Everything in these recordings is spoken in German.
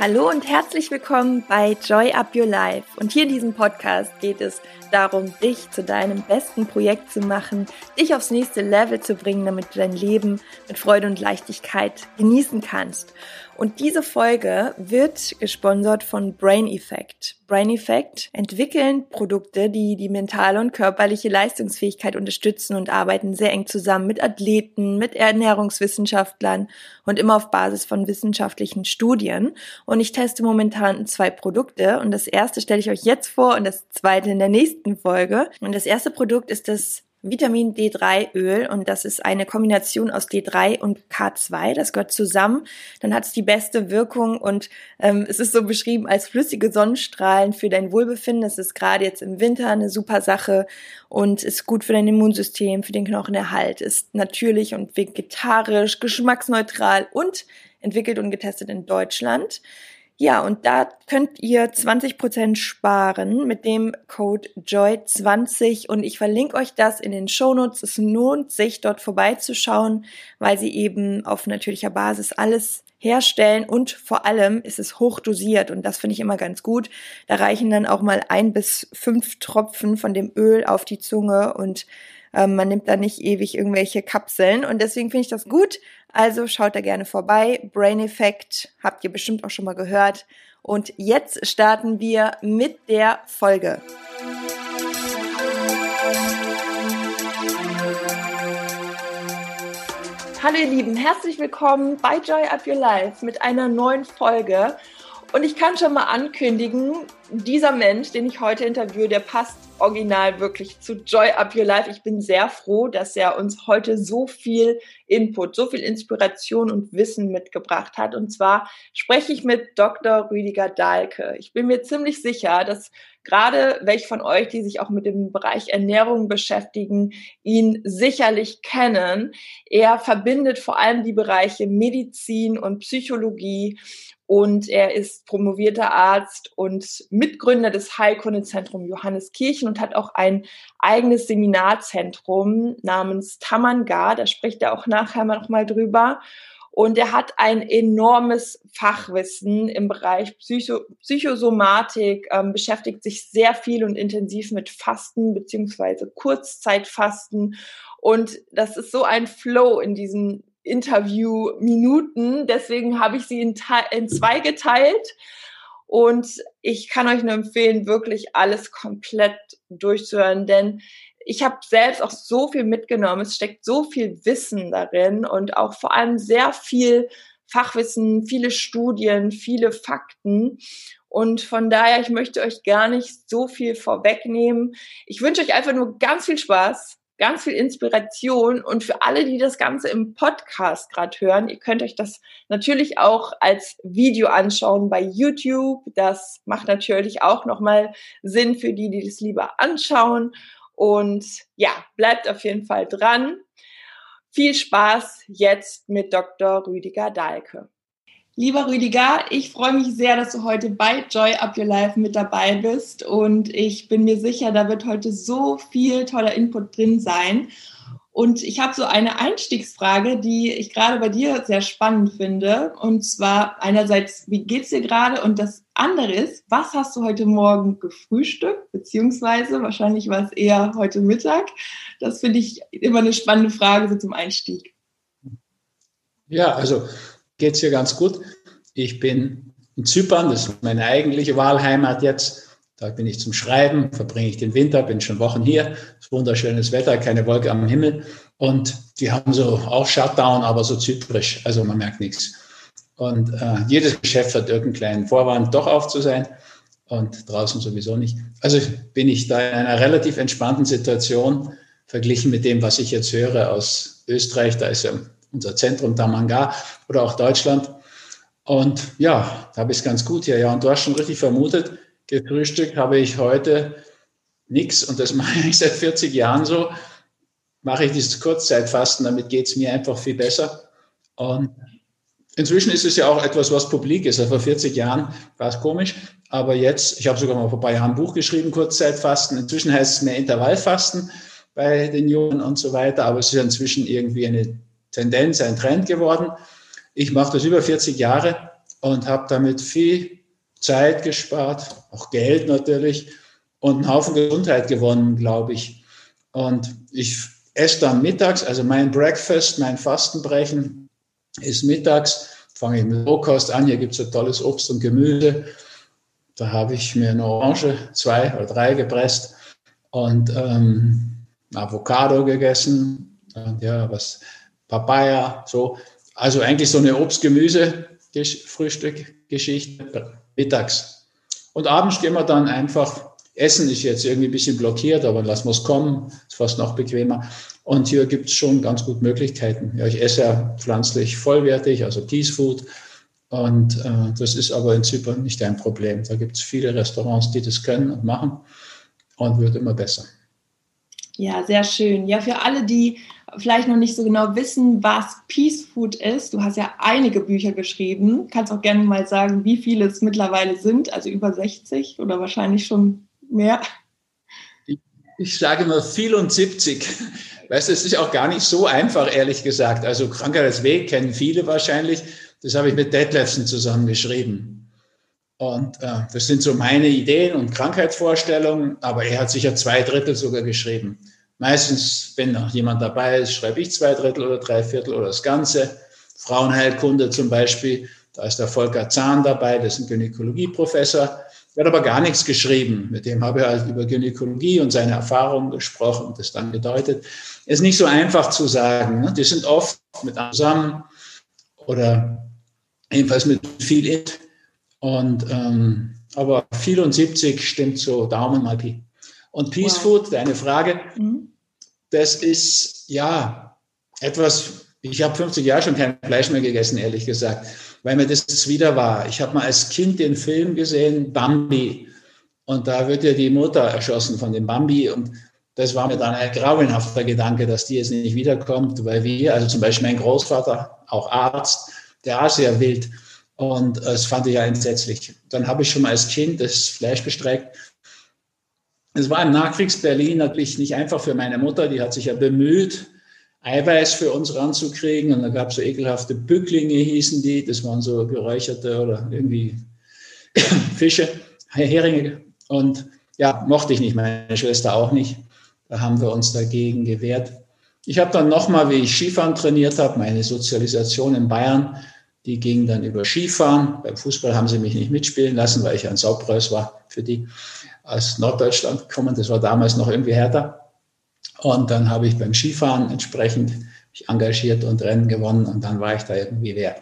Hallo und herzlich willkommen bei Joy Up Your Life. Und hier in diesem Podcast geht es darum, dich zu deinem besten Projekt zu machen, dich aufs nächste Level zu bringen, damit du dein Leben mit Freude und Leichtigkeit genießen kannst. Und diese Folge wird gesponsert von Brain Effect. Brain Effect entwickeln Produkte, die die mentale und körperliche Leistungsfähigkeit unterstützen und arbeiten sehr eng zusammen mit Athleten, mit Ernährungswissenschaftlern und immer auf Basis von wissenschaftlichen Studien. Und ich teste momentan zwei Produkte und das erste stelle ich euch jetzt vor und das zweite in der nächsten Folge. Und das erste Produkt ist das Vitamin D3 Öl und das ist eine Kombination aus D3 und K2. Das gehört zusammen. Dann hat es die beste Wirkung und ähm, es ist so beschrieben als flüssige Sonnenstrahlen für dein Wohlbefinden. Das ist gerade jetzt im Winter eine super Sache und ist gut für dein Immunsystem, für den Knochenerhalt, ist natürlich und vegetarisch, geschmacksneutral und entwickelt und getestet in Deutschland. Ja, und da könnt ihr 20% sparen mit dem Code JOY20 und ich verlinke euch das in den Shownotes. Es lohnt sich dort vorbeizuschauen, weil sie eben auf natürlicher Basis alles herstellen und vor allem ist es hochdosiert und das finde ich immer ganz gut. Da reichen dann auch mal ein bis fünf Tropfen von dem Öl auf die Zunge und ähm, man nimmt da nicht ewig irgendwelche Kapseln und deswegen finde ich das gut. Also schaut da gerne vorbei. Brain Effect habt ihr bestimmt auch schon mal gehört. Und jetzt starten wir mit der Folge. Hallo ihr Lieben, herzlich willkommen bei Joy Up Your Life mit einer neuen Folge. Und ich kann schon mal ankündigen, dieser Mensch, den ich heute interviewe, der passt original wirklich zu Joy Up Your Life. Ich bin sehr froh, dass er uns heute so viel Input, so viel Inspiration und Wissen mitgebracht hat. Und zwar spreche ich mit Dr. Rüdiger Dahlke. Ich bin mir ziemlich sicher, dass gerade welche von euch, die sich auch mit dem Bereich Ernährung beschäftigen, ihn sicherlich kennen. Er verbindet vor allem die Bereiche Medizin und Psychologie und er ist promovierter Arzt und Mitgründer des Heilkundezentrum Johannes Kirchen und hat auch ein eigenes Seminarzentrum namens Tamanga. Da spricht er auch nachher noch mal drüber. Und er hat ein enormes Fachwissen im Bereich Psycho Psychosomatik, ähm, beschäftigt sich sehr viel und intensiv mit Fasten beziehungsweise Kurzzeitfasten. Und das ist so ein Flow in diesen Interview-Minuten. Deswegen habe ich sie in, in zwei geteilt. Und ich kann euch nur empfehlen, wirklich alles komplett durchzuhören, denn ich habe selbst auch so viel mitgenommen. Es steckt so viel Wissen darin und auch vor allem sehr viel Fachwissen, viele Studien, viele Fakten. Und von daher, ich möchte euch gar nicht so viel vorwegnehmen. Ich wünsche euch einfach nur ganz viel Spaß ganz viel Inspiration und für alle, die das Ganze im Podcast gerade hören, ihr könnt euch das natürlich auch als Video anschauen bei YouTube. Das macht natürlich auch nochmal Sinn für die, die das lieber anschauen. Und ja, bleibt auf jeden Fall dran. Viel Spaß jetzt mit Dr. Rüdiger Dahlke. Lieber Rüdiger, ich freue mich sehr, dass du heute bei Joy Up Your Life mit dabei bist und ich bin mir sicher, da wird heute so viel toller Input drin sein. Und ich habe so eine Einstiegsfrage, die ich gerade bei dir sehr spannend finde. Und zwar einerseits, wie geht's dir gerade? Und das andere ist, was hast du heute Morgen gefrühstückt? Beziehungsweise, wahrscheinlich war es eher heute Mittag. Das finde ich immer eine spannende Frage so zum Einstieg. Ja, also geht es hier ganz gut. Ich bin in Zypern, das ist meine eigentliche Wahlheimat jetzt. Da bin ich zum Schreiben, verbringe ich den Winter, bin schon Wochen hier. Wunderschönes Wetter, keine Wolke am Himmel. Und die haben so auch Shutdown, aber so zyprisch. Also man merkt nichts. Und äh, jedes Geschäft hat irgendeinen kleinen Vorwand, doch auf zu sein. Und draußen sowieso nicht. Also bin ich da in einer relativ entspannten Situation verglichen mit dem, was ich jetzt höre aus Österreich. Da ist ja unser Zentrum Tamanga oder auch Deutschland. Und ja, da habe ich es ganz gut hier. Ja, und du hast schon richtig vermutet, gefrühstückt habe ich heute nichts und das mache ich seit 40 Jahren so. Mache ich dieses Kurzzeitfasten, damit geht es mir einfach viel besser. Und inzwischen ist es ja auch etwas, was publik ist. Also vor 40 Jahren war es komisch, aber jetzt, ich habe sogar mal vor ein paar Jahren ein Buch geschrieben, Kurzzeitfasten. Inzwischen heißt es mehr Intervallfasten bei den Jungen und so weiter, aber es ist inzwischen irgendwie eine Tendenz, ein Trend geworden. Ich mache das über 40 Jahre und habe damit viel Zeit gespart, auch Geld natürlich und einen Haufen Gesundheit gewonnen, glaube ich. Und ich esse dann mittags, also mein Breakfast, mein Fastenbrechen ist mittags, fange ich mit Rohkost an, hier gibt es so tolles Obst und Gemüse. Da habe ich mir eine Orange, zwei oder drei gepresst und ähm, Avocado gegessen und ja, was Papaya, so. Also eigentlich so eine Obst-Gemüse-Frühstück-Geschichte mittags. Und abends gehen wir dann einfach Essen ist jetzt irgendwie ein bisschen blockiert, aber lassen wir es kommen, ist fast noch bequemer. Und hier gibt es schon ganz gut Möglichkeiten. Ja, ich esse ja pflanzlich vollwertig, also Peace Food. Und äh, das ist aber in Zypern nicht ein Problem. Da gibt es viele Restaurants, die das können und machen und wird immer besser. Ja, sehr schön. Ja, für alle, die vielleicht noch nicht so genau wissen, was Peace Food ist, du hast ja einige Bücher geschrieben. Kannst auch gerne mal sagen, wie viele es mittlerweile sind, also über 60 oder wahrscheinlich schon mehr. Ich, sage immer viel und 70. Weißt du, es ist auch gar nicht so einfach, ehrlich gesagt. Also Krankheit als Weg kennen viele wahrscheinlich. Das habe ich mit Detlefsen zusammen geschrieben. Und äh, das sind so meine Ideen und Krankheitsvorstellungen, aber er hat sicher zwei Drittel sogar geschrieben. Meistens, wenn noch jemand dabei ist, schreibe ich zwei Drittel oder drei Viertel oder das Ganze. Frauenheilkunde zum Beispiel, da ist der Volker Zahn dabei, das ist ein Gynäkologieprofessor. Der hat aber gar nichts geschrieben. Mit dem habe ich halt über Gynäkologie und seine Erfahrungen gesprochen und das dann gedeutet. Ist nicht so einfach zu sagen. Ne? Die sind oft mit zusammen oder jedenfalls mit viel It. Und, ähm, aber 74 stimmt so, Daumen mal Pi. Und Peace wow. Food, deine Frage, mhm. das ist ja etwas, ich habe 50 Jahre schon kein Fleisch mehr gegessen, ehrlich gesagt, weil mir das wieder war. Ich habe mal als Kind den Film gesehen, Bambi. Und da wird ja die Mutter erschossen von dem Bambi. Und das war mir dann ein grauenhafter Gedanke, dass die jetzt nicht wiederkommt, weil wir, also zum Beispiel mein Großvater, auch Arzt, der war sehr wild. Und das fand ich ja entsetzlich. Dann habe ich schon mal als Kind das Fleisch bestreckt. Es war im Nachkriegs-Berlin natürlich nicht einfach für meine Mutter, die hat sich ja bemüht, Eiweiß für uns ranzukriegen. Und da gab es so ekelhafte Bücklinge, hießen die. Das waren so geräucherte oder irgendwie Fische, Heringe. Und ja, mochte ich nicht, meine Schwester auch nicht. Da haben wir uns dagegen gewehrt. Ich habe dann nochmal, wie ich Skifahren trainiert habe, meine Sozialisation in Bayern, die ging dann über Skifahren. Beim Fußball haben sie mich nicht mitspielen lassen, weil ich ein Saupreus war für die aus Norddeutschland gekommen. Das war damals noch irgendwie härter. Und dann habe ich beim Skifahren entsprechend mich engagiert und Rennen gewonnen und dann war ich da irgendwie wer.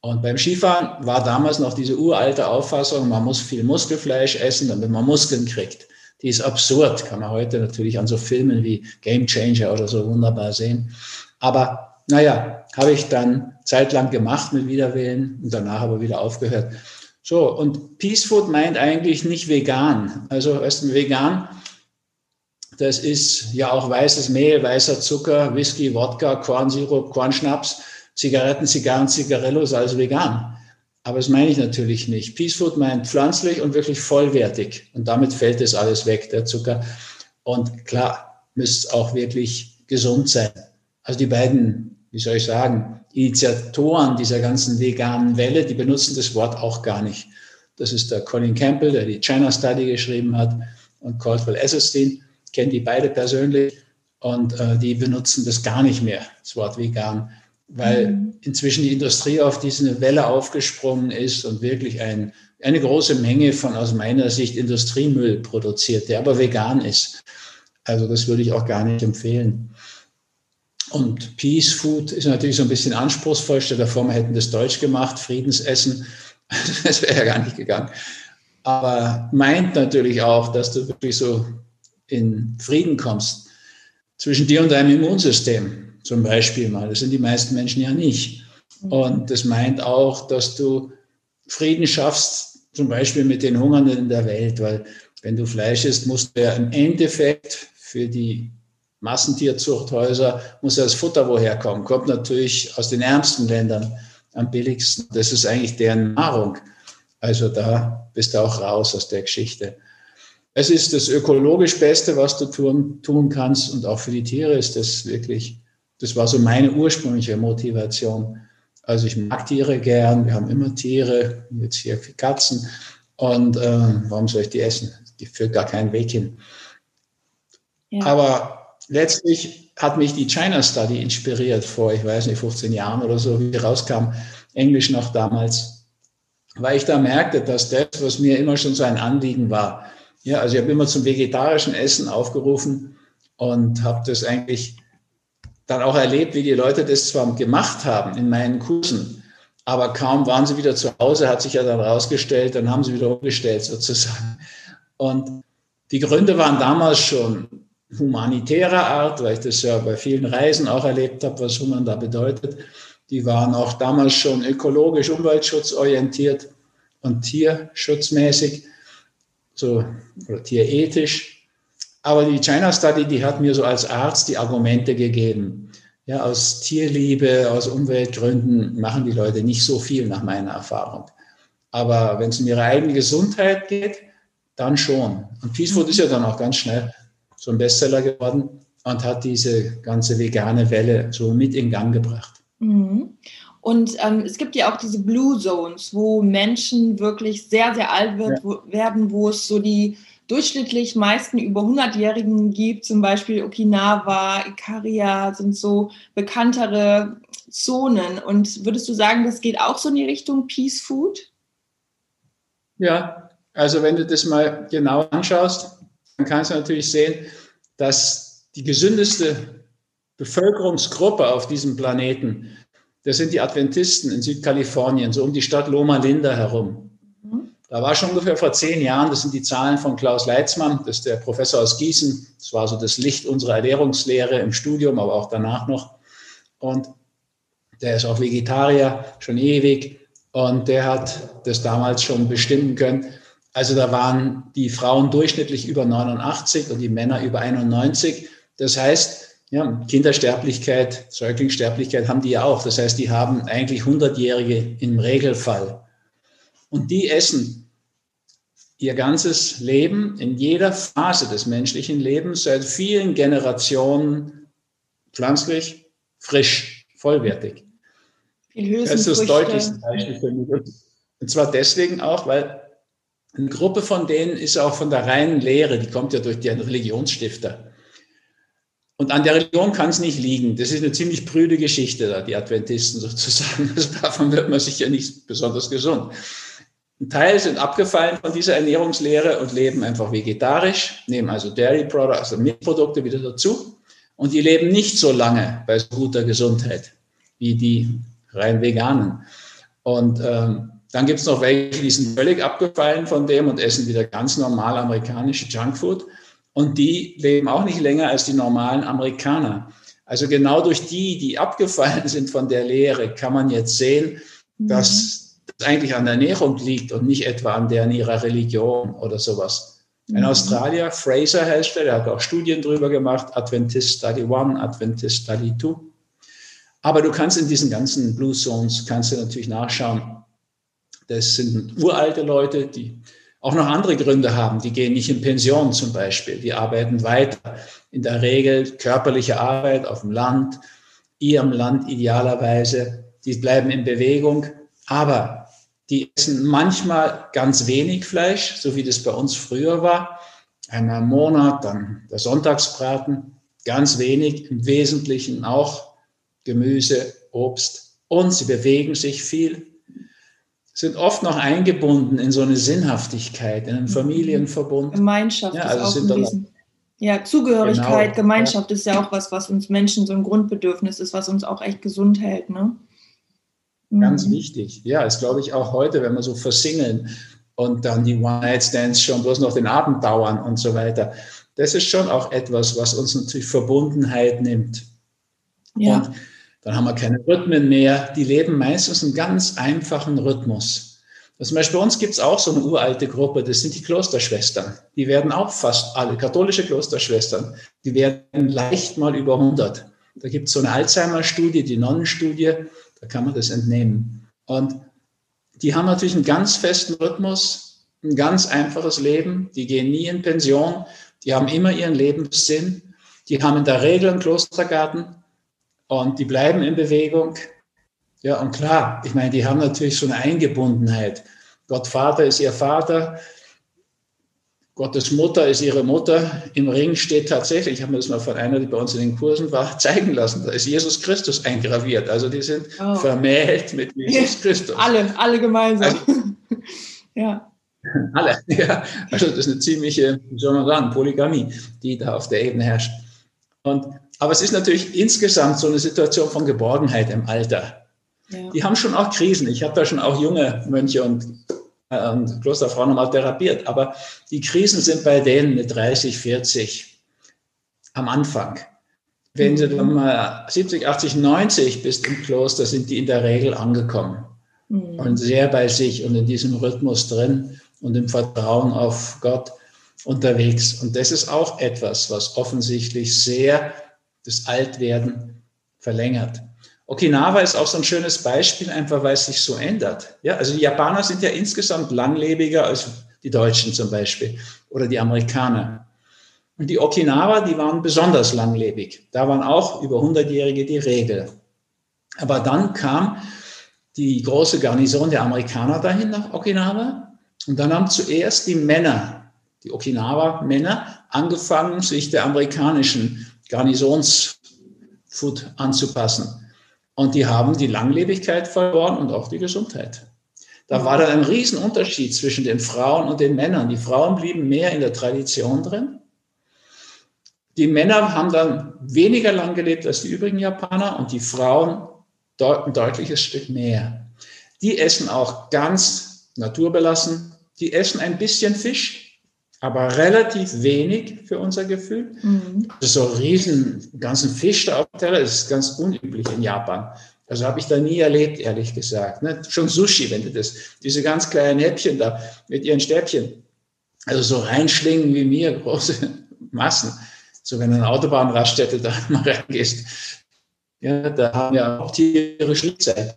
Und beim Skifahren war damals noch diese uralte Auffassung, man muss viel Muskelfleisch essen, damit man Muskeln kriegt. Die ist absurd, kann man heute natürlich an so Filmen wie Game Changer oder so wunderbar sehen. Aber naja, habe ich dann zeitlang gemacht mit Wiederwählen und danach aber wieder aufgehört. So, und Peace Food meint eigentlich nicht vegan. Also, weißt du, vegan, das ist ja auch weißes Mehl, weißer Zucker, Whisky, Wodka, Kornsirup, Kornschnaps, Zigaretten, Zigarren, Zigarillos, also vegan. Aber das meine ich natürlich nicht. Peace Food meint pflanzlich und wirklich vollwertig. Und damit fällt das alles weg, der Zucker. Und klar, müsste auch wirklich gesund sein. Also die beiden, wie soll ich sagen, Initiatoren dieser ganzen veganen Welle, die benutzen das Wort auch gar nicht. Das ist der Colin Campbell, der die China Study geschrieben hat, und Caldwell Esselstyn, kennen die beide persönlich und äh, die benutzen das gar nicht mehr, das Wort vegan, weil mhm. inzwischen die Industrie auf diese Welle aufgesprungen ist und wirklich ein, eine große Menge von aus meiner Sicht Industriemüll produziert, der aber vegan ist. Also das würde ich auch gar nicht empfehlen. Und Peace Food ist natürlich so ein bisschen anspruchsvoll. Stell dir vor, wir hätten das Deutsch gemacht, Friedensessen. Das wäre ja gar nicht gegangen. Aber meint natürlich auch, dass du wirklich so in Frieden kommst zwischen dir und deinem Immunsystem zum Beispiel mal. Das sind die meisten Menschen ja nicht. Und das meint auch, dass du Frieden schaffst, zum Beispiel mit den Hungernden in der Welt, weil wenn du Fleisch isst, musst du ja im Endeffekt für die Massentierzuchthäuser, muss ja das Futter woher kommen? Kommt natürlich aus den ärmsten Ländern am billigsten. Das ist eigentlich deren Nahrung. Also da bist du auch raus aus der Geschichte. Es ist das ökologisch Beste, was du tun, tun kannst und auch für die Tiere ist das wirklich, das war so meine ursprüngliche Motivation. Also ich mag Tiere gern, wir haben immer Tiere, jetzt hier Katzen. Und äh, warum soll ich die essen? Die führt gar keinen Weg hin. Ja. Aber letztlich hat mich die China Study inspiriert vor, ich weiß nicht, 15 Jahren oder so, wie rauskam, Englisch noch damals, weil ich da merkte, dass das, was mir immer schon so ein Anliegen war, ja, also ich habe immer zum vegetarischen Essen aufgerufen und habe das eigentlich dann auch erlebt, wie die Leute das zwar gemacht haben in meinen Kursen, aber kaum waren sie wieder zu Hause, hat sich ja dann rausgestellt, dann haben sie wieder umgestellt sozusagen. Und die Gründe waren damals schon humanitärer Art, weil ich das ja bei vielen Reisen auch erlebt habe, was Human da bedeutet. Die waren auch damals schon ökologisch, umweltschutzorientiert und tierschutzmäßig, so, oder tierethisch. Aber die China Study, die hat mir so als Arzt die Argumente gegeben. Ja, aus Tierliebe, aus Umweltgründen machen die Leute nicht so viel nach meiner Erfahrung. Aber wenn es um ihre eigene Gesundheit geht, dann schon. Und Peace ist ja dann auch ganz schnell so ein Bestseller geworden und hat diese ganze vegane Welle so mit in Gang gebracht. Mhm. Und ähm, es gibt ja auch diese Blue Zones, wo Menschen wirklich sehr, sehr alt wird, ja. wo, werden, wo es so die durchschnittlich meisten über 100-Jährigen gibt, zum Beispiel Okinawa, Ikaria sind so bekanntere Zonen. Und würdest du sagen, das geht auch so in die Richtung Peace Food? Ja, also wenn du das mal genau anschaust, dann kannst du natürlich sehen, dass die gesündeste Bevölkerungsgruppe auf diesem Planeten, das sind die Adventisten in Südkalifornien, so um die Stadt Loma Linda herum. Da war schon ungefähr vor zehn Jahren, das sind die Zahlen von Klaus Leitzmann, das ist der Professor aus Gießen. Das war so das Licht unserer Ernährungslehre im Studium, aber auch danach noch. Und der ist auch Vegetarier, schon ewig. Und der hat das damals schon bestimmen können. Also da waren die Frauen durchschnittlich über 89 und die Männer über 91. Das heißt, ja, Kindersterblichkeit, Säuglingssterblichkeit haben die ja auch. Das heißt, die haben eigentlich 100-Jährige im Regelfall. Und die essen ihr ganzes Leben, in jeder Phase des menschlichen Lebens, seit vielen Generationen pflanzlich, frisch, vollwertig. Das ist das deutlichste Beispiel für mich. Und zwar deswegen auch, weil eine Gruppe von denen ist auch von der reinen Lehre, die kommt ja durch die Religionsstifter. Und an der Religion kann es nicht liegen. Das ist eine ziemlich prüde Geschichte, da, die Adventisten sozusagen. Also davon wird man sicher nicht besonders gesund. Ein Teil sind abgefallen von dieser Ernährungslehre und leben einfach vegetarisch, nehmen also Dairy Products, also Milchprodukte wieder dazu. Und die leben nicht so lange bei so guter Gesundheit wie die rein veganen. Und ähm, dann gibt es noch welche, die sind völlig abgefallen von dem und essen wieder ganz normal amerikanische Junkfood. Und die leben auch nicht länger als die normalen Amerikaner. Also genau durch die, die abgefallen sind von der Lehre, kann man jetzt sehen, dass mhm eigentlich an der Ernährung liegt und nicht etwa an der in ihrer Religion oder sowas. Ein mhm. Australier, Fraser heißt er, der hat auch Studien darüber gemacht, Adventist Study One, Adventist Study Two. Aber du kannst in diesen ganzen Blue Zones, kannst du natürlich nachschauen, das sind uralte Leute, die auch noch andere Gründe haben. Die gehen nicht in Pension zum Beispiel, die arbeiten weiter. In der Regel körperliche Arbeit auf dem Land, ihrem Land idealerweise. Die bleiben in Bewegung, aber die essen manchmal ganz wenig Fleisch, so wie das bei uns früher war. Einmal im Monat, dann der Sonntagsbraten, ganz wenig, im Wesentlichen auch Gemüse, Obst. Und sie bewegen sich viel, sind oft noch eingebunden in so eine Sinnhaftigkeit, in einen Familienverbund. Gemeinschaft ja, also ist auch ein Riesen. Ja, Zugehörigkeit, genau, Gemeinschaft ja. ist ja auch was, was uns Menschen so ein Grundbedürfnis ist, was uns auch echt gesund hält. Ne? Ganz mhm. wichtig. Ja, ist glaube ich auch heute, wenn wir so versingeln und dann die One-Night-Stands schon bloß noch den Abend dauern und so weiter. Das ist schon auch etwas, was uns natürlich Verbundenheit nimmt. Ja. Und dann haben wir keine Rhythmen mehr. Die leben meistens einen ganz einfachen Rhythmus. Zum Beispiel bei uns gibt es auch so eine uralte Gruppe, das sind die Klosterschwestern. Die werden auch fast alle, katholische Klosterschwestern, die werden leicht mal über 100. Da gibt es so eine Alzheimer-Studie, die Nonnenstudie, da kann man das entnehmen. Und die haben natürlich einen ganz festen Rhythmus, ein ganz einfaches Leben. Die gehen nie in Pension. Die haben immer ihren Lebenssinn. Die haben in der Regel einen Klostergarten und die bleiben in Bewegung. Ja, und klar, ich meine, die haben natürlich so eine Eingebundenheit. Gott Vater ist ihr Vater, Gottes Mutter ist ihre Mutter. Im Ring steht tatsächlich, ich habe mir das mal von einer, die bei uns in den Kursen war, zeigen lassen, da ist Jesus Christus eingraviert. Also die sind oh. vermählt mit Jesus Christus. Alle, alle gemeinsam. Also, ja. Alle, ja. Also das ist eine ziemliche, wie soll man sagen, Polygamie, die da auf der Ebene herrscht. Und, aber es ist natürlich insgesamt so eine Situation von Geborgenheit im Alter. Ja. Die haben schon auch Krisen. Ich habe da schon auch junge Mönche und und Klosterfrauen nochmal therapiert. Aber die Krisen sind bei denen mit 30, 40 am Anfang. Wenn du dann mal 70, 80, 90 bist im Kloster, sind die in der Regel angekommen mhm. und sehr bei sich und in diesem Rhythmus drin und im Vertrauen auf Gott unterwegs. Und das ist auch etwas, was offensichtlich sehr das Altwerden verlängert. Okinawa ist auch so ein schönes Beispiel, einfach weil es sich so ändert. Ja, also die Japaner sind ja insgesamt langlebiger als die Deutschen zum Beispiel oder die Amerikaner. Und die Okinawa, die waren besonders langlebig. Da waren auch über 100-Jährige die Regel. Aber dann kam die große Garnison der Amerikaner dahin nach Okinawa. Und dann haben zuerst die Männer, die Okinawa-Männer, angefangen, sich der amerikanischen Garnisonsfood anzupassen. Und die haben die Langlebigkeit verloren und auch die Gesundheit. Da war dann ein Riesenunterschied zwischen den Frauen und den Männern. Die Frauen blieben mehr in der Tradition drin. Die Männer haben dann weniger lang gelebt als die übrigen Japaner und die Frauen ein deutliches Stück mehr. Die essen auch ganz naturbelassen. Die essen ein bisschen Fisch, aber relativ wenig für unser Gefühl. Mhm. So riesen ganzen Fisch da auf der Teller, das ist ganz unüblich in Japan. Also habe ich da nie erlebt, ehrlich gesagt. Ne? Schon Sushi, wenn du das, diese ganz kleinen Häppchen da mit ihren Stäbchen, also so reinschlingen wie mir, große Massen. So wenn du in eine Autobahnraststätte da mal reingehst, ja, da haben ja auch Tiere Schlitzeit.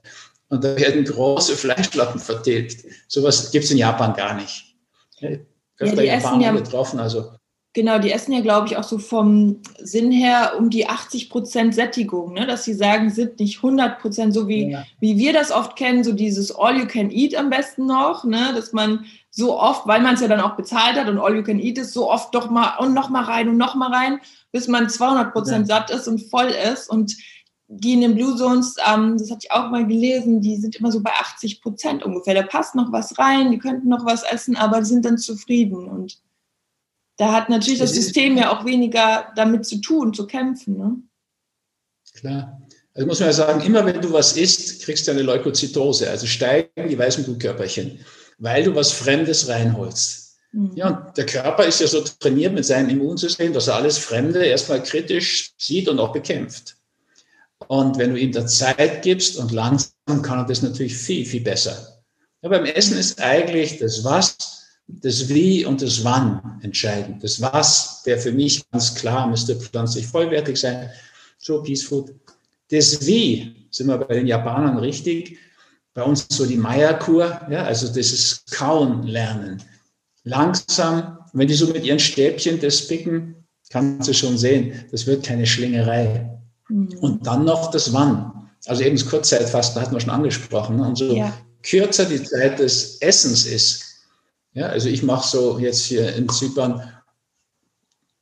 Und da werden große Fleischplatten vertilgt. Sowas gibt es in Japan gar nicht öfter ja, Japaner ja, getroffen. Also. Genau, die essen ja, glaube ich, auch so vom Sinn her um die 80 Prozent Sättigung, ne? dass sie sagen, sind nicht 100 Prozent so wie, ja. wie wir das oft kennen, so dieses All You Can Eat am besten noch, ne? dass man so oft, weil man es ja dann auch bezahlt hat und All You Can Eat ist, so oft doch mal und noch mal rein und noch mal rein, bis man 200 Prozent ja. satt ist und voll ist und die in den Blue Zones, ähm, das hatte ich auch mal gelesen, die sind immer so bei 80 Prozent ungefähr. Da passt noch was rein, die könnten noch was essen, aber die sind dann zufrieden. Und da hat natürlich das, System ja auch weniger damit zu tun, zu kämpfen. Ne? Klar. Also muss man ja sagen, immer wenn du was isst, kriegst du eine Leukozytose, also steigen die weißen Blutkörperchen, weil du was Fremdes reinholst. Mhm. Ja, und der Körper ist ja so trainiert mit seinem Immunsystem, dass er alles Fremde erstmal kritisch sieht und auch bekämpft. Und wenn du ihm da Zeit gibst und langsam, kann er das natürlich viel, viel besser. Ja, beim Essen ist eigentlich das Was, das Wie und das Wann entscheidend. Das Was wäre für mich ganz klar, müsste pflanzlich vollwertig sein, so Peace Food. Das Wie sind wir bei den Japanern richtig. Bei uns so die Maya-Kur, ja, also das ist Kauen lernen. Langsam, wenn die so mit ihren Stäbchen das picken, kannst du schon sehen, das wird keine Schlingerei. Mhm. Und dann noch das Wann. Also eben das Kurzzeitfasten hatten wir schon angesprochen. Ne? Und so ja. kürzer die Zeit des Essens ist. Ja, also ich mache so jetzt hier in Zypern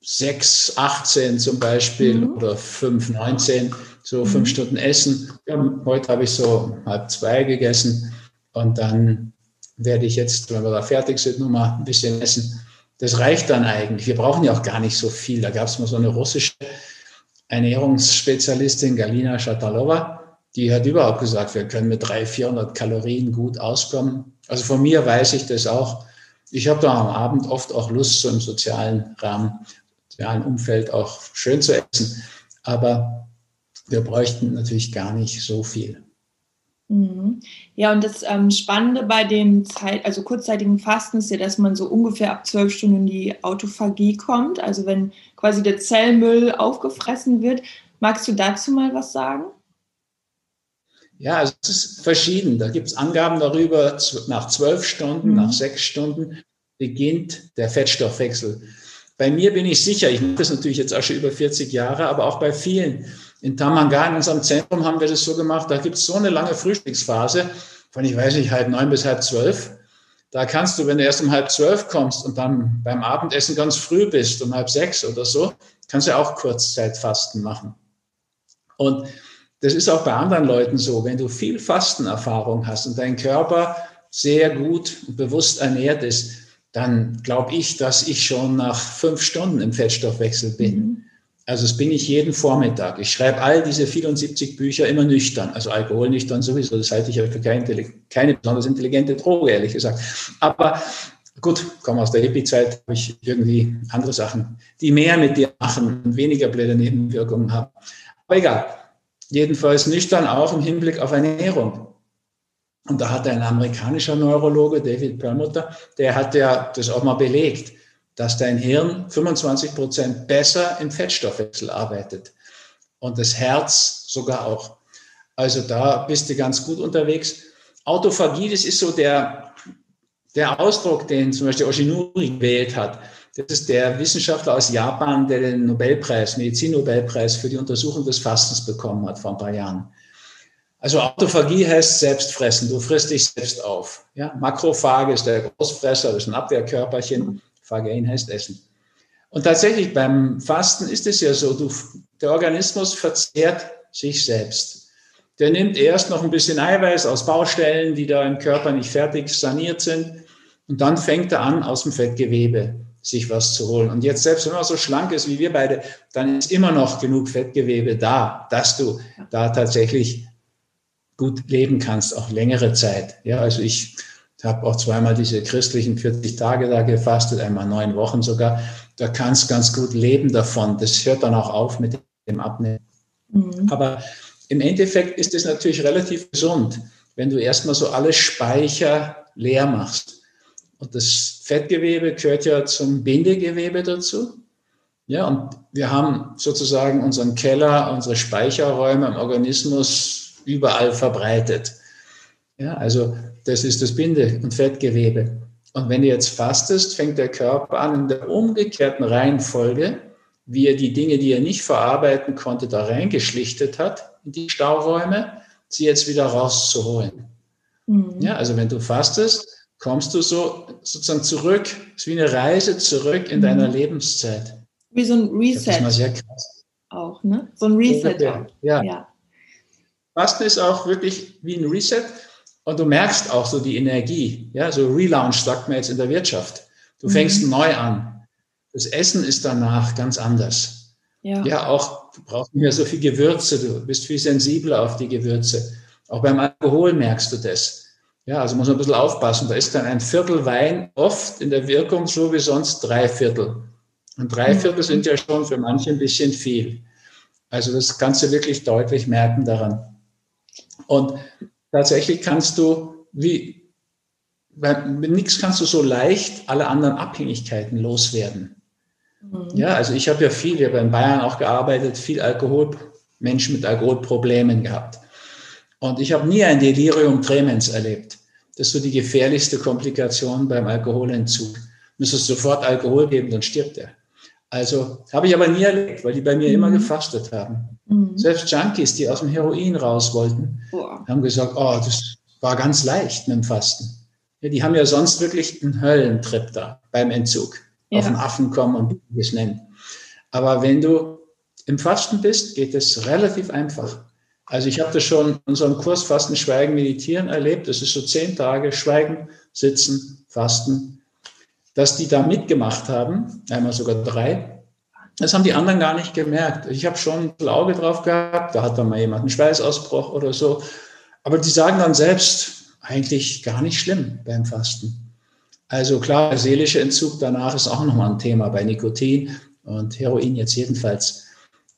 6, 18 zum Beispiel mhm. oder 5, 19, so mhm. fünf Stunden Essen. Ja, heute habe ich so halb zwei gegessen und dann werde ich jetzt, wenn wir da fertig sind, nur mal ein bisschen essen. Das reicht dann eigentlich. Wir brauchen ja auch gar nicht so viel. Da gab es mal so eine russische Ernährungsspezialistin Galina Shatalova, die hat überhaupt gesagt, wir können mit 300, 400 Kalorien gut auskommen. Also von mir weiß ich das auch. Ich habe da am Abend oft auch Lust, so im sozialen Rahmen, sozialen Umfeld auch schön zu essen. Aber wir bräuchten natürlich gar nicht so viel. Mhm. Ja, und das ähm, Spannende bei dem Zeit, also kurzzeitigen Fasten ist ja, dass man so ungefähr ab zwölf Stunden in die Autophagie kommt, also wenn quasi der Zellmüll aufgefressen wird. Magst du dazu mal was sagen? Ja, also es ist verschieden. Da gibt es Angaben darüber, nach zwölf Stunden, mhm. nach sechs Stunden beginnt der Fettstoffwechsel. bei mir bin ich sicher, ich mache das natürlich jetzt auch schon über 40 Jahre, aber auch bei vielen. In Tamanga, in unserem Zentrum, haben wir das so gemacht, da gibt es so eine lange Frühstücksphase, von ich weiß nicht, halb neun bis halb zwölf. Da kannst du, wenn du erst um halb zwölf kommst und dann beim Abendessen ganz früh bist, um halb sechs oder so, kannst du auch Kurzzeitfasten machen. Und das ist auch bei anderen Leuten so. Wenn du viel Fastenerfahrung hast und dein Körper sehr gut und bewusst ernährt ist, dann glaube ich, dass ich schon nach fünf Stunden im Fettstoffwechsel bin. Mhm. Also das bin ich jeden Vormittag. Ich schreibe all diese 74 Bücher immer nüchtern, also alkoholnüchtern sowieso. Das halte ich ja für keine, keine besonders intelligente Droge, ehrlich gesagt. Aber gut, komme aus der Hippie-Zeit, habe ich irgendwie andere Sachen, die mehr mit dir machen und weniger blöde Nebenwirkungen haben. Aber egal. Jedenfalls nüchtern auch im Hinblick auf Ernährung. Und da hat ein amerikanischer Neurologe, David Perlmutter, der hat ja das auch mal belegt, dass dein Hirn 25 Prozent besser im Fettstoffwechsel arbeitet und das Herz sogar auch. Also da bist du ganz gut unterwegs. Autophagie, das ist so der, der Ausdruck, den zum Beispiel Oshinuri gewählt hat. Das ist der Wissenschaftler aus Japan, der den Nobelpreis, Medizinnobelpreis für die Untersuchung des Fastens bekommen hat vor ein paar Jahren. Also Autophagie heißt Selbstfressen. Du frisst dich selbst auf. Ja? Makrophage ist der Großfresser, das ist ein Abwehrkörperchen. Phagein heißt Essen. Und tatsächlich beim Fasten ist es ja so, du, der Organismus verzehrt sich selbst. Der nimmt erst noch ein bisschen Eiweiß aus Baustellen, die da im Körper nicht fertig saniert sind. Und dann fängt er an, aus dem Fettgewebe sich was zu holen. Und jetzt, selbst wenn man so schlank ist wie wir beide, dann ist immer noch genug Fettgewebe da, dass du da tatsächlich gut leben kannst, auch längere Zeit. Ja, also ich habe auch zweimal diese christlichen 40 Tage da gefastet, einmal neun Wochen sogar. Da kannst ganz gut leben davon. Das hört dann auch auf mit dem Abnehmen. Mhm. Aber im Endeffekt ist es natürlich relativ gesund, wenn du erstmal so alle Speicher leer machst. Und das Fettgewebe gehört ja zum Bindegewebe dazu. Ja, und wir haben sozusagen unseren Keller, unsere Speicherräume im Organismus überall verbreitet. Ja, also das ist das Binde- und Fettgewebe. Und wenn du jetzt fastest, fängt der Körper an, in der umgekehrten Reihenfolge, wie er die Dinge, die er nicht verarbeiten konnte, da reingeschlichtet hat, in die Stauräume, sie jetzt wieder rauszuholen. Mhm. Ja, also wenn du fastest, kommst du so sozusagen zurück, es ist wie eine Reise zurück in mhm. deiner Lebenszeit. Wie so ein Reset. Das ist mal sehr krass. Auch, ne? So ein Reset. Ja. ja. ja. Fasten ist auch wirklich wie ein Reset und du merkst auch so die Energie. Ja, so Relaunch sagt man jetzt in der Wirtschaft. Du fängst mhm. neu an. Das Essen ist danach ganz anders. Ja. ja, auch du brauchst nicht mehr so viel Gewürze, du bist viel sensibler auf die Gewürze. Auch beim Alkohol merkst du das. Ja, also muss man ein bisschen aufpassen. Da ist dann ein Viertel Wein oft in der Wirkung so wie sonst drei Viertel. Und drei mhm. Viertel sind ja schon für manche ein bisschen viel. Also das kannst du wirklich deutlich merken daran. Und tatsächlich kannst du, wie, mit nichts kannst du so leicht alle anderen Abhängigkeiten loswerden. Mhm. Ja, also ich habe ja viel, ich habe in Bayern auch gearbeitet, viel Alkohol, Menschen mit Alkoholproblemen gehabt. Und ich habe nie ein Delirium tremens erlebt. Das ist so die gefährlichste Komplikation beim Alkoholentzug. Müsstest sofort Alkohol geben, dann stirbt er. Also habe ich aber nie erlebt, weil die bei mir mhm. immer gefastet haben. Mhm. Selbst Junkies, die aus dem Heroin raus wollten, Boah. haben gesagt, oh, das war ganz leicht mit dem Fasten. Ja, die haben ja sonst wirklich einen Höllentrip da beim Entzug. Ja. Auf den Affen kommen und es nennen. Aber wenn du im Fasten bist, geht es relativ einfach. Also ich habe das schon in unserem Kurs Fasten, Schweigen, Meditieren erlebt. Das ist so zehn Tage Schweigen, Sitzen, Fasten. Dass die da mitgemacht haben, einmal sogar drei, das haben die anderen gar nicht gemerkt. Ich habe schon ein Auge drauf gehabt, da hat dann mal jemand einen Schweißausbruch oder so. Aber die sagen dann selbst, eigentlich gar nicht schlimm beim Fasten. Also klar, der seelische Entzug danach ist auch nochmal ein Thema bei Nikotin und Heroin jetzt jedenfalls.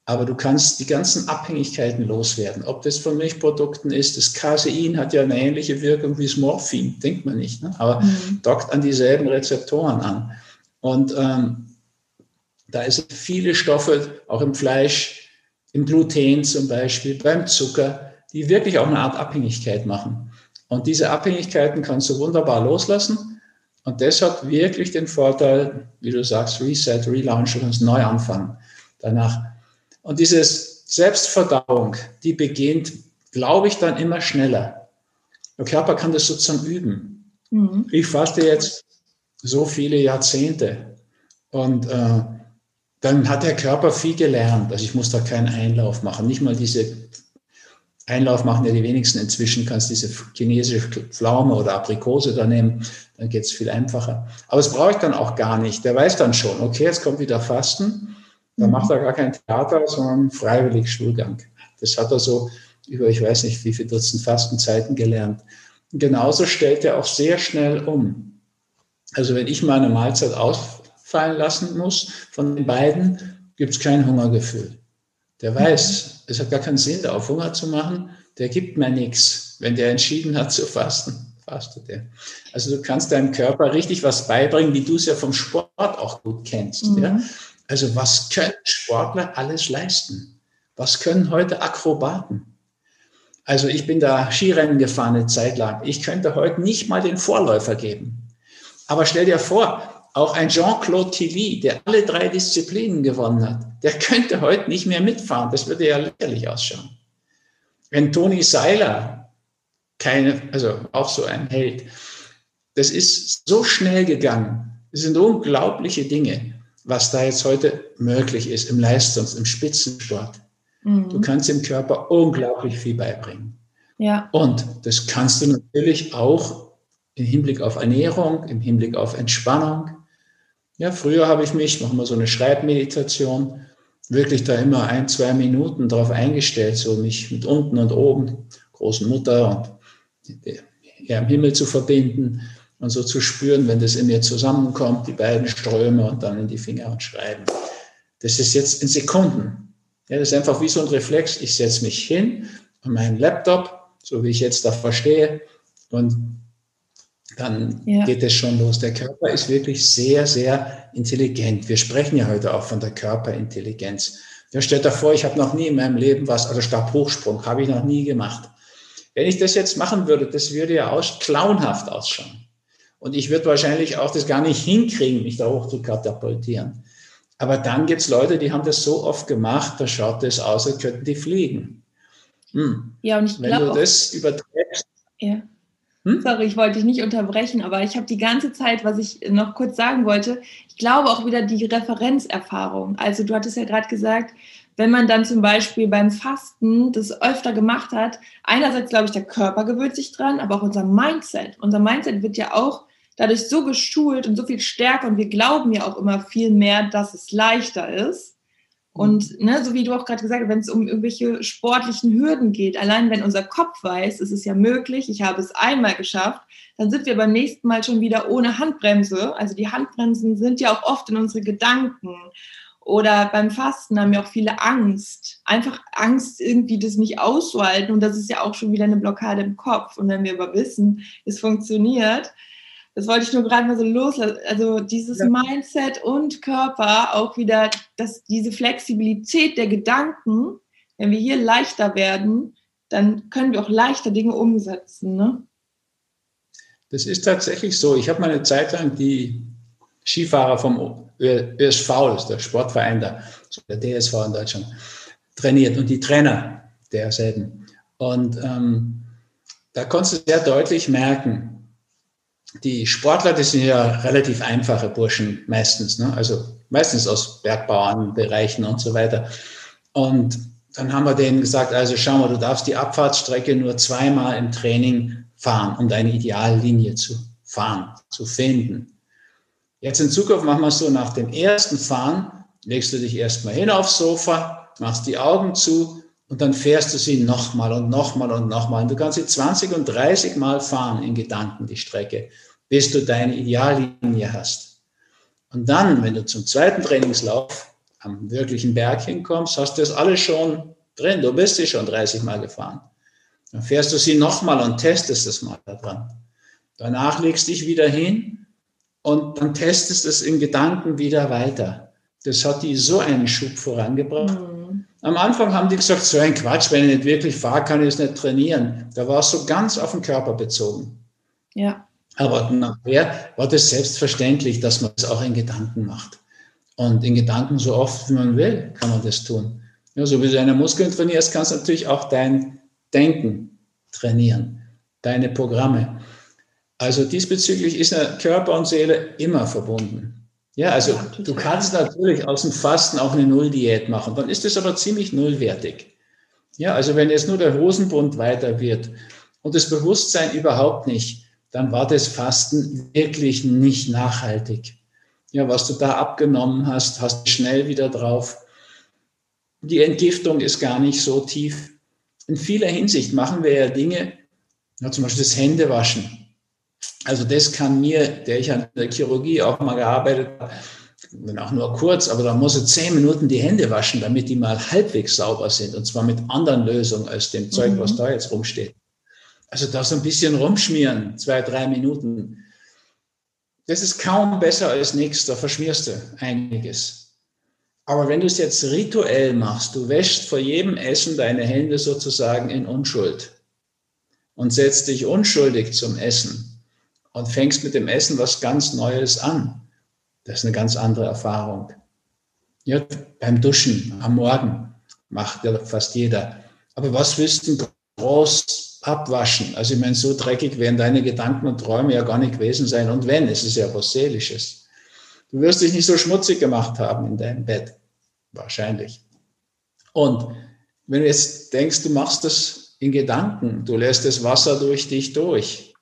Aber du kannst die ganzen Abhängigkeiten loswerden. Ob das von Milchprodukten ist, das Casein hat ja eine ähnliche Wirkung wie das Morphin, denkt man nicht, ne? aber mhm. dockt an dieselben Rezeptoren an. Und ähm, da sind viele Stoffe, auch im Fleisch, im Gluten zum Beispiel, beim Zucker, die wirklich auch eine Art Abhängigkeit machen. Und diese Abhängigkeiten kannst du wunderbar loslassen. Und das hat wirklich den Vorteil, wie du sagst, Reset, Relaunch, du kannst neu anfangen danach. Und diese Selbstverdauung, die beginnt, glaube ich, dann immer schneller. Der Körper kann das sozusagen üben. Mhm. Ich faste jetzt so viele Jahrzehnte und äh, dann hat der Körper viel gelernt. Also ich muss da keinen Einlauf machen, nicht mal diese Einlauf machen ja die wenigsten inzwischen, kannst diese chinesische Pflaume oder Aprikose da nehmen, dann geht es viel einfacher. Aber es brauche ich dann auch gar nicht. Der weiß dann schon, okay, jetzt kommt wieder Fasten, dann macht er gar kein Theater, sondern freiwillig Schulgang. Das hat er so über, ich weiß nicht, wie viele Dutzend Fastenzeiten gelernt. Genauso stellt er auch sehr schnell um. Also wenn ich meine Mahlzeit ausfallen lassen muss von den beiden, gibt es kein Hungergefühl. Der weiß, es hat gar keinen Sinn, da auf Hunger zu machen. Der gibt mir nichts. Wenn der entschieden hat zu fasten, fastet er. Also du kannst deinem Körper richtig was beibringen, wie du es ja vom Sport auch gut kennst. Mhm. Ja? Also was können Sportler alles leisten? Was können heute Akrobaten? Also ich bin da Skirennen gefahren eine Zeit lang. Ich könnte heute nicht mal den Vorläufer geben. Aber stell dir vor, auch ein Jean-Claude Tilly, der alle drei Disziplinen gewonnen hat, der könnte heute nicht mehr mitfahren. Das würde ja lächerlich ausschauen. Wenn Toni Seiler, keine, also auch so ein Held, das ist so schnell gegangen. Das sind unglaubliche Dinge, was da jetzt heute möglich ist im Leistungs-, im Spitzensport. Mhm. Du kannst dem Körper unglaublich viel beibringen. Ja. Und das kannst du natürlich auch im Hinblick auf Ernährung, im Hinblick auf Entspannung, ja, früher habe ich mich, machen wir so eine Schreibmeditation, wirklich da immer ein, zwei Minuten darauf eingestellt, so mich mit unten und oben, großen Mutter und ja, im Himmel zu verbinden und so zu spüren, wenn das in mir zusammenkommt, die beiden Ströme und dann in die Finger und schreiben. Das ist jetzt in Sekunden. Ja, das ist einfach wie so ein Reflex. Ich setze mich hin an meinen Laptop, so wie ich jetzt da verstehe, und dann ja. geht es schon los. Der Körper ist wirklich sehr, sehr intelligent. Wir sprechen ja heute auch von der Körperintelligenz. Ja, stellt euch vor, ich habe noch nie in meinem Leben was, also Stabhochsprung, habe ich noch nie gemacht. Wenn ich das jetzt machen würde, das würde ja aus, clownhaft ausschauen. Und ich würde wahrscheinlich auch das gar nicht hinkriegen, mich da hoch zu katapultieren. Aber dann gibt es Leute, die haben das so oft gemacht, da schaut es aus, als könnten die fliegen. Hm. Ja, und ich Wenn du das überträgst, ja. Hm? Sorry, ich wollte dich nicht unterbrechen, aber ich habe die ganze Zeit, was ich noch kurz sagen wollte, ich glaube auch wieder die Referenzerfahrung. Also du hattest ja gerade gesagt, wenn man dann zum Beispiel beim Fasten das öfter gemacht hat, einerseits glaube ich, der Körper gewöhnt sich dran, aber auch unser Mindset. Unser Mindset wird ja auch dadurch so geschult und so viel stärker und wir glauben ja auch immer viel mehr, dass es leichter ist. Und ne, so wie du auch gerade gesagt hast, wenn es um irgendwelche sportlichen Hürden geht, allein wenn unser Kopf weiß, es ist ja möglich, ich habe es einmal geschafft, dann sind wir beim nächsten Mal schon wieder ohne Handbremse. Also die Handbremsen sind ja auch oft in unsere Gedanken. Oder beim Fasten haben ja auch viele Angst. Einfach Angst, irgendwie das nicht auszuhalten. Und das ist ja auch schon wieder eine Blockade im Kopf. Und wenn wir aber wissen, es funktioniert, das wollte ich nur gerade mal so loslassen. Also dieses ja. Mindset und Körper auch wieder, dass diese Flexibilität der Gedanken, wenn wir hier leichter werden, dann können wir auch leichter Dinge umsetzen. Ne? Das ist tatsächlich so. Ich habe mal eine Zeit lang die Skifahrer vom ÖSV, das ist der Sportverein da, der DSV in Deutschland, trainiert und die Trainer derselben. Und ähm, da konntest du sehr deutlich merken, die Sportler, das sind ja relativ einfache Burschen meistens, ne? also meistens aus Bergbauernbereichen und so weiter. Und dann haben wir denen gesagt, also schau mal, du darfst die Abfahrtsstrecke nur zweimal im Training fahren, um deine Ideallinie zu fahren, zu finden. Jetzt in Zukunft machen wir es so, nach dem ersten Fahren legst du dich erstmal hin aufs Sofa, machst die Augen zu und dann fährst du sie nochmal und nochmal und nochmal. Und du kannst sie 20 und 30 Mal fahren in Gedanken, die Strecke, bis du deine Ideallinie hast. Und dann, wenn du zum zweiten Trainingslauf am wirklichen Berg hinkommst, hast du das alles schon drin. Du bist sie schon 30 Mal gefahren. Dann fährst du sie nochmal und testest es mal daran. Danach legst du dich wieder hin und dann testest es in Gedanken wieder weiter. Das hat die so einen Schub vorangebracht. Mhm. Am Anfang haben die gesagt, so ein Quatsch, wenn ich nicht wirklich fahre, kann ich es nicht trainieren. Da war es so ganz auf den Körper bezogen. Ja. Aber nachher war das selbstverständlich, dass man das auch in Gedanken macht. Und in Gedanken so oft, wie man will, kann man das tun. Ja, so wie du deine Muskeln trainierst, kannst du natürlich auch dein Denken trainieren, deine Programme. Also diesbezüglich ist Körper und Seele immer verbunden. Ja, also ja, du kannst natürlich aus dem Fasten auch eine Nulldiät machen, dann ist es aber ziemlich nullwertig. Ja, also wenn jetzt nur der Hosenbund weiter wird und das Bewusstsein überhaupt nicht, dann war das Fasten wirklich nicht nachhaltig. Ja, was du da abgenommen hast, hast du schnell wieder drauf. Die Entgiftung ist gar nicht so tief. In vieler Hinsicht machen wir ja Dinge, ja, zum Beispiel das Händewaschen. Also das kann mir, der ich an der Chirurgie auch mal gearbeitet habe, wenn auch nur kurz, aber da muss er zehn Minuten die Hände waschen, damit die mal halbwegs sauber sind. Und zwar mit anderen Lösungen als dem Zeug, mhm. was da jetzt rumsteht. Also da so ein bisschen rumschmieren, zwei, drei Minuten. Das ist kaum besser als nichts, da verschmierst du einiges. Aber wenn du es jetzt rituell machst, du wäschst vor jedem Essen deine Hände sozusagen in Unschuld und setzt dich unschuldig zum Essen und fängst mit dem Essen was ganz Neues an das ist eine ganz andere Erfahrung. Ja, beim Duschen am Morgen macht ja fast jeder. Aber was willst du groß abwaschen? Also ich meine, so dreckig werden deine Gedanken und Träume ja gar nicht gewesen sein. Und wenn, es ist ja was Seelisches. Du wirst dich nicht so schmutzig gemacht haben in deinem Bett. Wahrscheinlich. Und wenn du jetzt denkst, du machst das in Gedanken, du lässt das Wasser durch dich durch,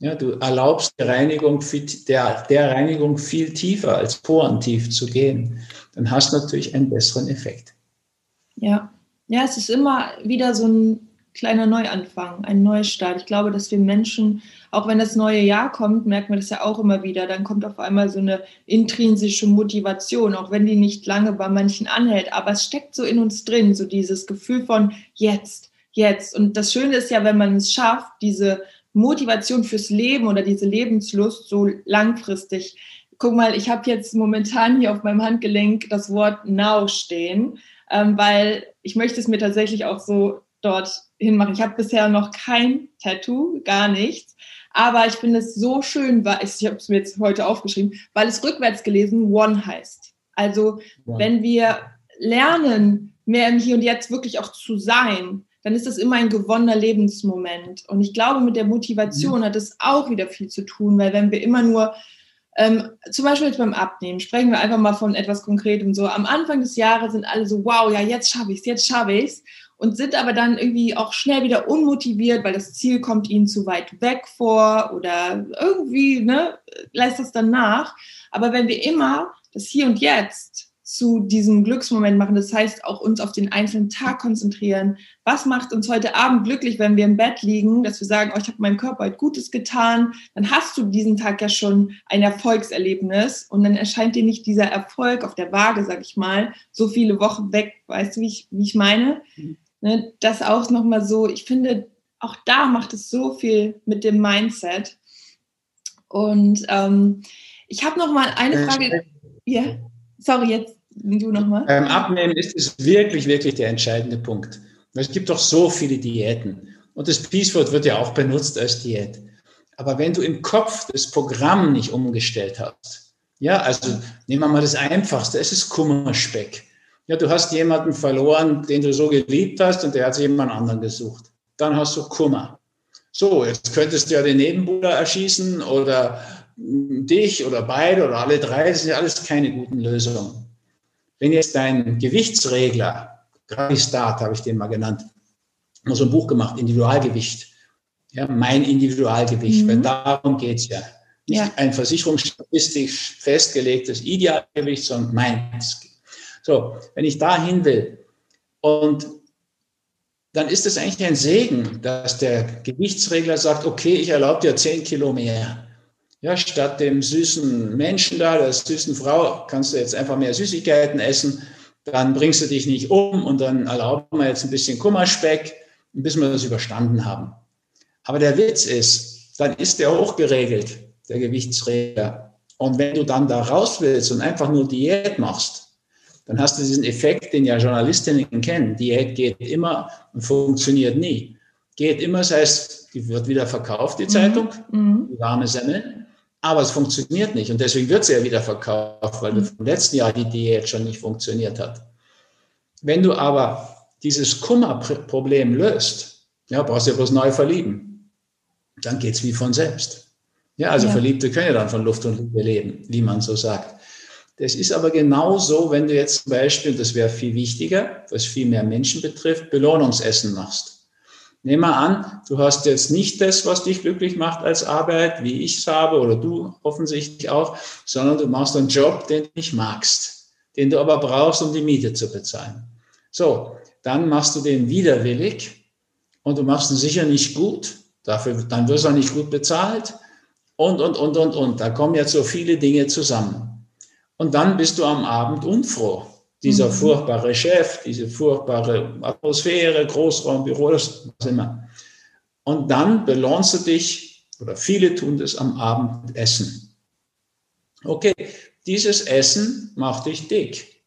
ja, du erlaubst der Reinigung, der, der Reinigung viel tiefer als porentief zu gehen. Dann hast du natürlich einen besseren Effekt. Ja, ja, es ist immer wieder so ein kleiner Neuanfang, ein Neustart. Ich glaube, dass wir Menschen, auch wenn das neue Jahr kommt, merken wir das ja auch immer wieder, dann kommt auf einmal so eine intrinsische Motivation, auch wenn die nicht lange bei manchen anhält, aber es steckt so in uns drin, so dieses Gefühl von jetzt, jetzt. Und das Schöne ist ja, wenn man es schafft, diese Motivation fürs Leben oder diese Lebenslust so langfristig. Guck mal, ich habe jetzt momentan hier auf meinem Handgelenk das Wort Now stehen, ähm, weil ich möchte es mir tatsächlich auch so dort hinmachen. Ich habe bisher noch kein Tattoo, gar nichts. Aber ich finde es so schön, weil ich, ich habe es mir jetzt heute aufgeschrieben, weil es rückwärts gelesen One heißt. Also wow. wenn wir lernen, mehr im Hier und Jetzt wirklich auch zu sein, dann ist das immer ein gewonnener Lebensmoment. Und ich glaube, mit der Motivation mhm. hat es auch wieder viel zu tun, weil wenn wir immer nur, ähm, zum Beispiel jetzt beim Abnehmen, sprechen wir einfach mal von etwas Konkretem. So am Anfang des Jahres sind alle so, wow, ja, jetzt schaffe ich es, jetzt schaffe ich es. Und sind aber dann irgendwie auch schnell wieder unmotiviert, weil das Ziel kommt ihnen zu weit weg vor oder irgendwie, ne, lässt das dann nach. Aber wenn wir immer das Hier und Jetzt zu diesem Glücksmoment machen. Das heißt, auch uns auf den einzelnen Tag konzentrieren. Was macht uns heute Abend glücklich, wenn wir im Bett liegen, dass wir sagen, oh, ich habe meinem Körper heute Gutes getan. Dann hast du diesen Tag ja schon ein Erfolgserlebnis und dann erscheint dir nicht dieser Erfolg auf der Waage, sag ich mal, so viele Wochen weg. Weißt du, wie ich, wie ich meine? Mhm. Ne, das auch nochmal so, ich finde, auch da macht es so viel mit dem Mindset. Und ähm, ich habe noch mal eine Frage. Ja, sorry, jetzt Du nochmal? Beim Abnehmen ist es wirklich, wirklich der entscheidende Punkt. Es gibt doch so viele Diäten. Und das Peace Food wird ja auch benutzt als Diät. Aber wenn du im Kopf das Programm nicht umgestellt hast, ja, also nehmen wir mal das Einfachste, es ist Kummerspeck. Ja, du hast jemanden verloren, den du so geliebt hast und der hat sich jemand anderen gesucht. Dann hast du Kummer. So, jetzt könntest du ja den Nebenbuhler erschießen oder dich oder beide oder alle drei. Das sind ja alles keine guten Lösungen. Wenn jetzt dein Gewichtsregler, Gravistat habe ich den mal genannt, mal so ein Buch gemacht, Individualgewicht, ja, mein Individualgewicht, mhm. weil darum geht es ja. Nicht ja. ein versicherungsstatistisch festgelegtes Idealgewicht, sondern meins. So, wenn ich dahin will und dann ist es eigentlich ein Segen, dass der Gewichtsregler sagt, okay, ich erlaube dir 10 Kilo mehr. Ja, statt dem süßen Menschen da, der süßen Frau, kannst du jetzt einfach mehr Süßigkeiten essen. Dann bringst du dich nicht um und dann erlauben wir jetzt ein bisschen Kummerspeck, bis wir das überstanden haben. Aber der Witz ist, dann ist der hochgeregelt, der Gewichtsregler. Und wenn du dann da raus willst und einfach nur Diät machst, dann hast du diesen Effekt, den ja Journalistinnen kennen. Diät geht immer und funktioniert nie. geht immer, das heißt, die wird wieder verkauft, die Zeitung, mhm. die warme Semmel, aber es funktioniert nicht und deswegen wird sie ja wieder verkauft, weil mhm. im letzten Jahr die Diät schon nicht funktioniert hat. Wenn du aber dieses Kummerproblem löst, ja, brauchst du ja bloß neu verlieben, dann geht es wie von selbst. Ja, also ja. Verliebte können ja dann von Luft und Liebe leben, wie man so sagt. Das ist aber genauso, wenn du jetzt zum Beispiel, das wäre viel wichtiger, was viel mehr Menschen betrifft, Belohnungsessen machst. Nehmen wir an, du hast jetzt nicht das, was dich glücklich macht als Arbeit, wie ich es habe oder du offensichtlich auch, sondern du machst einen Job, den du nicht magst, den du aber brauchst, um die Miete zu bezahlen. So, dann machst du den widerwillig und du machst ihn sicher nicht gut. Dafür, dann wirst du auch nicht gut bezahlt und, und, und, und, und. Da kommen jetzt so viele Dinge zusammen. Und dann bist du am Abend unfroh. Dieser mhm. furchtbare Chef, diese furchtbare Atmosphäre, Großraumbüro, was immer. Und dann belohnst du dich, oder viele tun das am Abend essen. Okay, dieses Essen macht dich dick.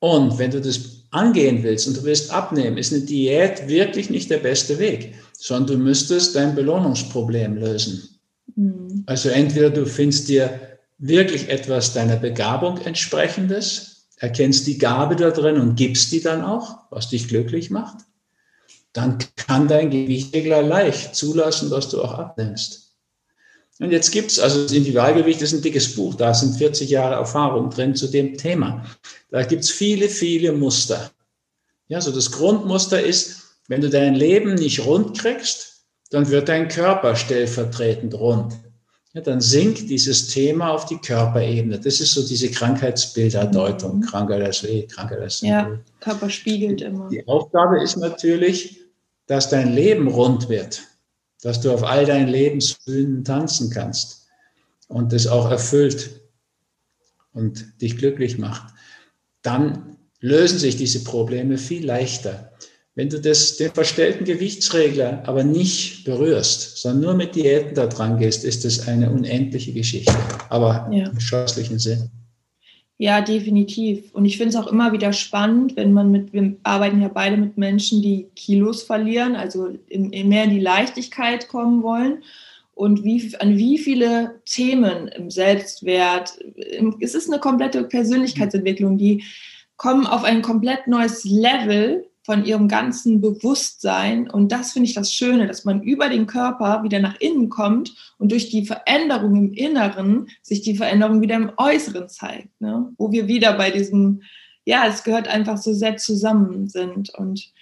Und wenn du das angehen willst und du willst abnehmen, ist eine Diät wirklich nicht der beste Weg, sondern du müsstest dein Belohnungsproblem lösen. Mhm. Also entweder du findest dir wirklich etwas deiner Begabung entsprechendes, erkennst die Gabe da drin und gibst die dann auch, was dich glücklich macht, dann kann dein Gewichtregler leicht zulassen, dass du auch abnimmst. Und jetzt gibt's also das Individualgewicht ist ein dickes Buch, da sind 40 Jahre Erfahrung drin zu dem Thema. Da gibt's viele, viele Muster. Ja, so das Grundmuster ist, wenn du dein Leben nicht rund kriegst, dann wird dein Körper stellvertretend rund ja, dann sinkt dieses Thema auf die Körperebene. Das ist so diese Krankheitsbilderdeutung. Mhm. Krankheit das Weh, Krankheit das Ja, Körper spiegelt immer. Die Aufgabe ist natürlich, dass dein Leben rund wird, dass du auf all deinen Lebensbühnen tanzen kannst und das auch erfüllt und dich glücklich macht. Dann lösen sich diese Probleme viel leichter. Wenn du das, den verstellten Gewichtsregler aber nicht berührst, sondern nur mit Diäten da dran gehst, ist das eine unendliche Geschichte, aber ja. im scheußlichen Sinn. Ja, definitiv. Und ich finde es auch immer wieder spannend, wenn man mit, wir arbeiten ja beide mit Menschen, die Kilos verlieren, also in, in mehr in die Leichtigkeit kommen wollen. Und wie, an wie viele Themen im Selbstwert, es ist eine komplette Persönlichkeitsentwicklung, die kommen auf ein komplett neues Level, von ihrem ganzen Bewusstsein. Und das finde ich das Schöne, dass man über den Körper wieder nach innen kommt und durch die Veränderung im Inneren sich die Veränderung wieder im Äußeren zeigt. Ne? Wo wir wieder bei diesem, ja, es gehört einfach so sehr zusammen sind. Und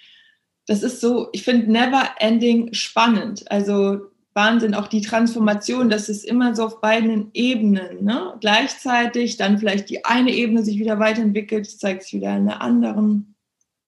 das ist so, ich finde, never ending spannend. Also Wahnsinn, auch die Transformation, das ist immer so auf beiden Ebenen. Ne? Gleichzeitig dann vielleicht die eine Ebene sich wieder weiterentwickelt, zeigt sich wieder in der anderen